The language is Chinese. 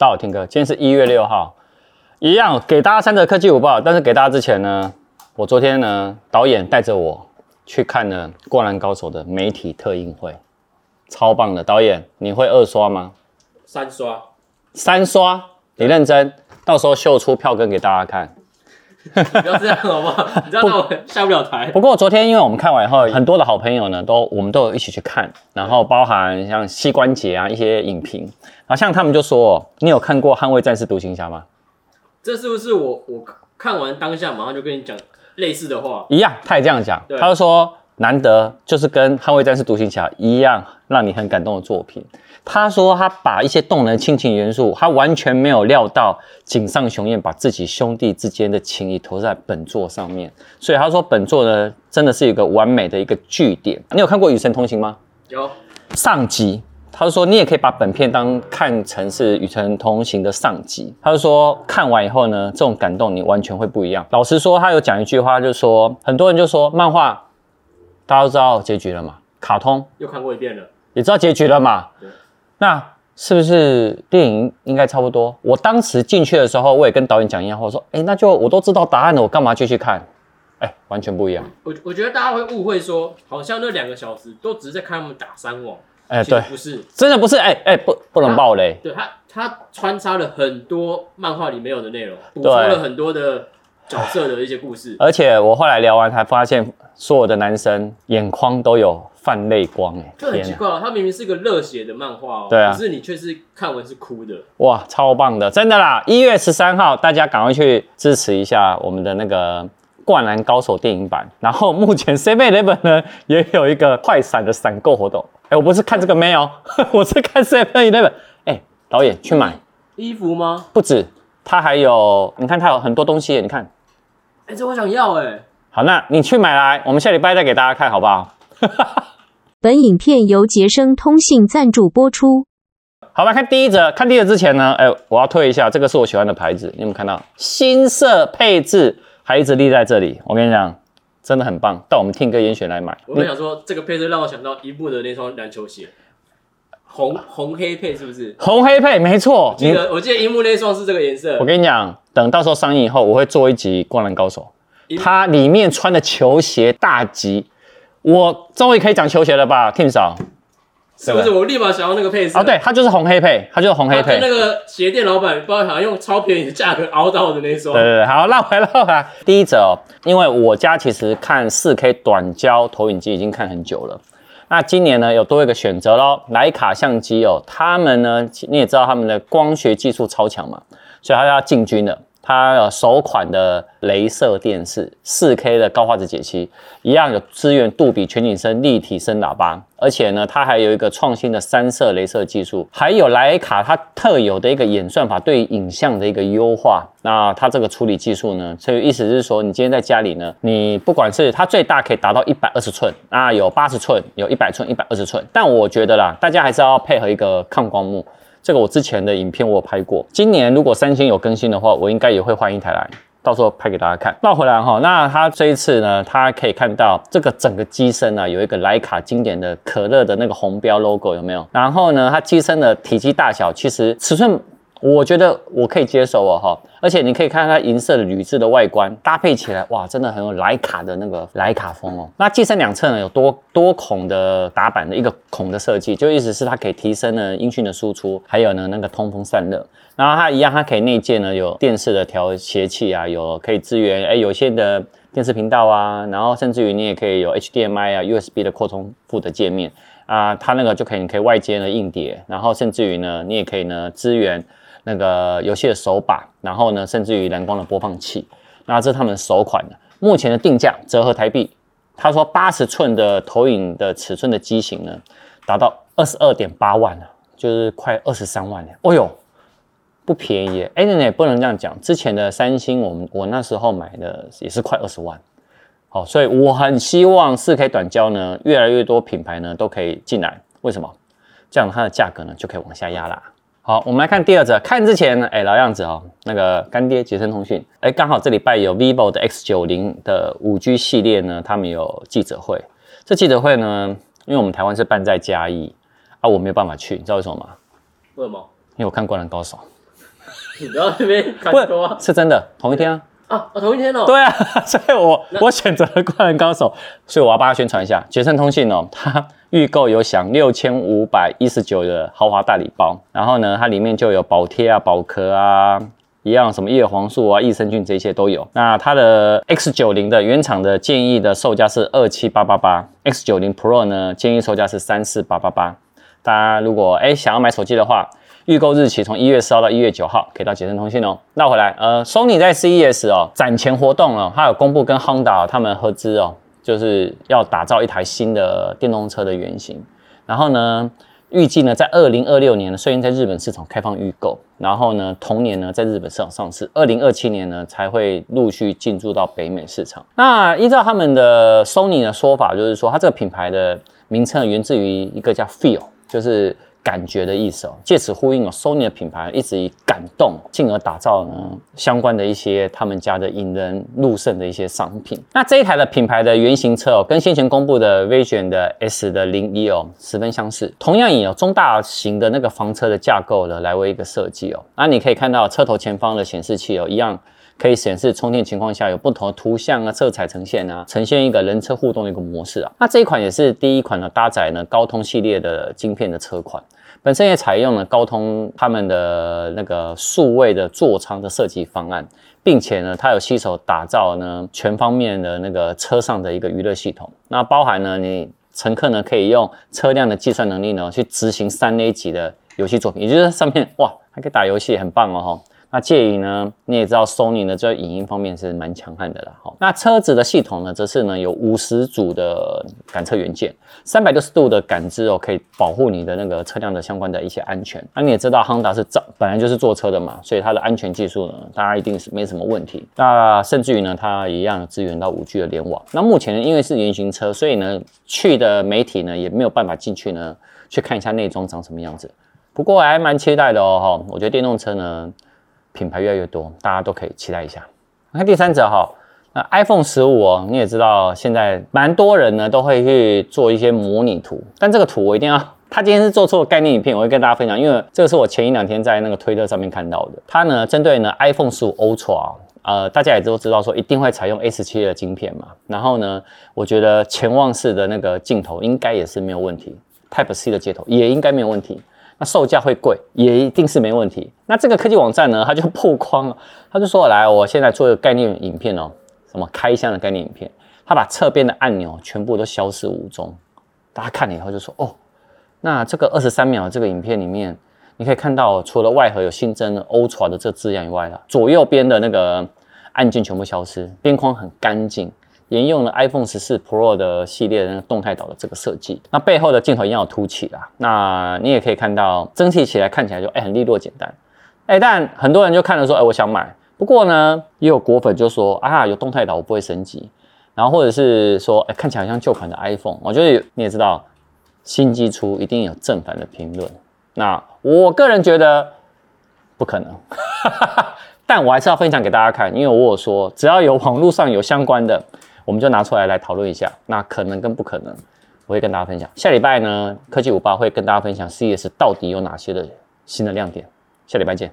大家好，听哥，今天是一月六号，一样给大家三则科技午报。但是给大家之前呢，我昨天呢，导演带着我去看了《灌篮高手》的媒体特映会，超棒的。导演，你会二刷吗？三刷，三刷，你认真，到时候秀出票根给大家看。不要这样好不好？你知道我下不了台。不过昨天因为我们看完以后，很多的好朋友呢，都我们都有一起去看，然后包含像膝关节啊一些影评，好像他们就说，你有看过《捍卫战士独行侠》吗？这是不是我我看完当下马上就跟你讲类似的话？一样，他也这样讲，他就说难得就是跟《捍卫战士独行侠》一样让你很感动的作品。他说他把一些动人亲情元素，他完全没有料到井上雄彦把自己兄弟之间的情谊投在本作上面，所以他说本作呢真的是一个完美的一个句点。你有看过《与神同行》吗？有。上集，他就说你也可以把本片当看成是《与神同行》的上集。他就说看完以后呢，这种感动你完全会不一样。老实说，他有讲一句话，就是说很多人就说漫画大家都知道结局了嘛，卡通又看过一遍了，也知道结局了嘛。那是不是电影应该差不多？我当时进去的时候，我也跟导演讲一样话，我说：“哎、欸，那就我都知道答案了，我干嘛继续看？”哎、欸，完全不一样。我我觉得大家会误会说，好像那两个小时都只是在看他们打三网。哎、欸，对，不是，真的不是。哎、欸、哎、欸，不不能爆雷。对他，他穿插了很多漫画里没有的内容，补充了很多的角色的一些故事。而且我后来聊完才发现，所有的男生眼眶都有。泛泪光哎，就很奇怪，哦，他明明是个热血的漫画哦，对啊，可是你却是看完是哭的，哇，超棒的，真的啦！一月十三号，大家赶快去支持一下我们的那个《灌篮高手》电影版。然后目前 Seven Eleven 呢也有一个快闪的闪购活动，哎，我不是看这个没有，我是看 Seven Eleven。哎，导演去买衣服吗？不止，它还有，你看它有很多东西，你看，哎，这我想要哎。好，那你去买来，我们下礼拜再给大家看好不好？本影片由杰生通信赞助播出。好，吧看第一则。看第一则之前呢，哎、欸，我要退一下，这个是我喜欢的牌子，你有没有看到？新色配置还一直立在这里。我跟你讲，真的很棒。到我们听歌严选来买。我跟你想说，这个配置让我想到一部的那双篮球鞋，红红黑配是不是？红黑配，没错。我记得我记得樱木那双是这个颜色。我跟你讲，等到时候上映以后，我会做一集《灌篮高手》，它里面穿的球鞋大集。我终于可以讲球鞋了吧，Tim 嫂，是不是？我立马想要那个配色哦，对，它就是红黑配，它就是红黑配。跟那个鞋店老板，不知道好像用超便宜的价格熬到的那双。对对对，好，绕回来绕回来。第一则哦，因为我家其实看四 K 短焦投影机已经看很久了，那今年呢有多一个选择喽，徕卡相机哦，他们呢你也知道他们的光学技术超强嘛，所以他要进军的。它有首款的镭射电视，4K 的高画质解析，一样有支援杜比全景声立体声喇叭，而且呢，它还有一个创新的三色镭射技术，还有徠卡它特有的一个演算法对影像的一个优化。那它这个处理技术呢，所以意思是说，你今天在家里呢，你不管是它最大可以达到一百二十寸，啊，有八十寸，有一百寸，一百二十寸，但我觉得啦，大家还是要配合一个抗光幕。这个我之前的影片我有拍过，今年如果三星有更新的话，我应该也会换一台来，到时候拍给大家看。那回来哈，那它这一次呢，它可以看到这个整个机身啊，有一个徕卡经典的可乐的那个红标 logo 有没有？然后呢，它机身的体积大小其实尺寸。我觉得我可以接受哦，哈，而且你可以看它银色的铝制的外观搭配起来，哇，真的很有徠卡的那个徠卡风哦。那机身两侧呢有多多孔的打板的一个孔的设计，就意思是它可以提升呢音讯的输出，还有呢那个通风散热。然后它一样，它可以内建呢有电视的调节器啊，有可以支援哎有线的电视频道啊，然后甚至于你也可以有 HDMI 啊 USB 的扩充副的界面啊，它那个就可以你可以外接呢硬碟，然后甚至于呢你也可以呢支援。那个游戏的手把，然后呢，甚至于蓝光的播放器，那这是他们首款的。目前的定价折合台币，他说八十寸的投影的尺寸的机型呢，达到二十二点八万了，就是快二十三万了。哦呦，不便宜。哎，那也不能这样讲。之前的三星，我们我那时候买的也是快二十万。好，所以我很希望四 K 短焦呢，越来越多品牌呢都可以进来。为什么？这样它的价格呢就可以往下压啦。好，我们来看第二则。看之前呢，哎，老样子哦，那个干爹杰森通讯，哎，刚好这礼拜有 vivo 的 X 九零的五 G 系列呢，他们有记者会。这记者会呢，因为我们台湾是办在嘉义啊，我没有办法去，你知道为什么吗？为什么？因为我看《灌篮高手》。你不要那边看多啊，是真的，同一天啊。啊，同一天哦。对啊，所以我我选择了《灌篮高手》，所以我要帮他宣传一下。捷胜通信哦，它预购有享六千五百一十九的豪华大礼包，然后呢，它里面就有保贴啊、保壳啊，一样什么叶黄素啊、益生菌这些都有。那它的 X 九零的原厂的建议的售价是二七八八八，X 九零 Pro 呢建议售价是三四八八八。大家如果哎想要买手机的话。预购日期从一月四号到一月九号，可以到捷胜通信哦。那回来，呃，Sony 在 CES 哦展前活动哦，它有公布跟 Honda 他们合资哦，就是要打造一台新的电动车的原型。然后呢，预计呢在二零二六年呢，率先在日本市场开放预购，然后呢，同年呢在日本市场上市，二零二七年呢才会陆续进驻到北美市场。那依照他们的 Sony 的说法，就是说它这个品牌的名称源自于一个叫 Feel，就是。感觉的意思哦，借此呼应哦，Sony 的品牌一直以感动，进而打造呢相关的一些他们家的引人入胜的一些商品。那这一台的品牌的原型车哦，跟先前公布的 Vision 的 S 的零一哦十分相似，同样以哦中大型的那个房车的架构呢来为一个设计哦。那你可以看到车头前方的显示器哦，一样。可以显示充电情况下有不同的图像啊、色彩呈现啊，呈现一个人车互动的一个模式啊。那这一款也是第一款呢搭载呢高通系列的晶片的车款，本身也采用了高通他们的那个数位的座舱的设计方案，并且呢它有携手打造呢全方面的那个车上的一个娱乐系统。那包含呢你乘客呢可以用车辆的计算能力呢去执行三 A 级的游戏作品，也就是上面哇还可以打游戏，很棒哦那介于呢，你也知道，Sony 呢在影音方面是蛮强悍的啦。好，那车子的系统呢，则是呢有五十组的感测元件，三百六十度的感知哦，可以保护你的那个车辆的相关的一些安全。那你也知道，Honda 是造本来就是做车的嘛，所以它的安全技术呢，大家一定是没什么问题。那甚至于呢，它一样支援到五 G 的联网。那目前，因为是原型车，所以呢，去的媒体呢也没有办法进去呢去看一下内装长什么样子。不过还蛮期待的哦，哈，我觉得电动车呢。品牌越来越多，大家都可以期待一下。那第三者哈，那 iPhone 十五哦，你也知道，现在蛮多人呢都会去做一些模拟图，但这个图我一定要，他今天是做出了概念影片，我会跟大家分享，因为这个是我前一两天在那个推特上面看到的。它呢，针对呢 iPhone 十五 Ultra，呃，大家也都知道说一定会采用 A 十七的晶片嘛，然后呢，我觉得潜望式的那个镜头应该也是没有问题，Type C 的接头也应该没有问题。那售价会贵，也一定是没问题。那这个科技网站呢，它就曝光了，他就说：“来，我现在做一个概念影片哦，什么开箱的概念影片，他把侧边的按钮全部都消失无踪。大家看了以后就说：哦，那这个二十三秒这个影片里面，你可以看到，除了外盒有新增的 Ultra 的这个字样以外了，左右边的那个按键全部消失，边框很干净。”沿用了 iPhone 十四 Pro 的系列那个动态岛的这个设计，那背后的镜头一样有凸起啦。那你也可以看到，整体起来看起来就哎、很利落简单。哎、但很多人就看了说，哎、我想买。不过呢，也有果粉就说啊，有动态岛我不会升级。然后或者是说，哎、看起来像旧款的 iPhone。我觉得你也知道，新机出一定有正反的评论。那我个人觉得不可能，但我还是要分享给大家看，因为我有说，只要有网络上有相关的。我们就拿出来来讨论一下，那可能跟不可能，我会跟大家分享。下礼拜呢，科技五八会跟大家分享 CS 到底有哪些的新的亮点。下礼拜见。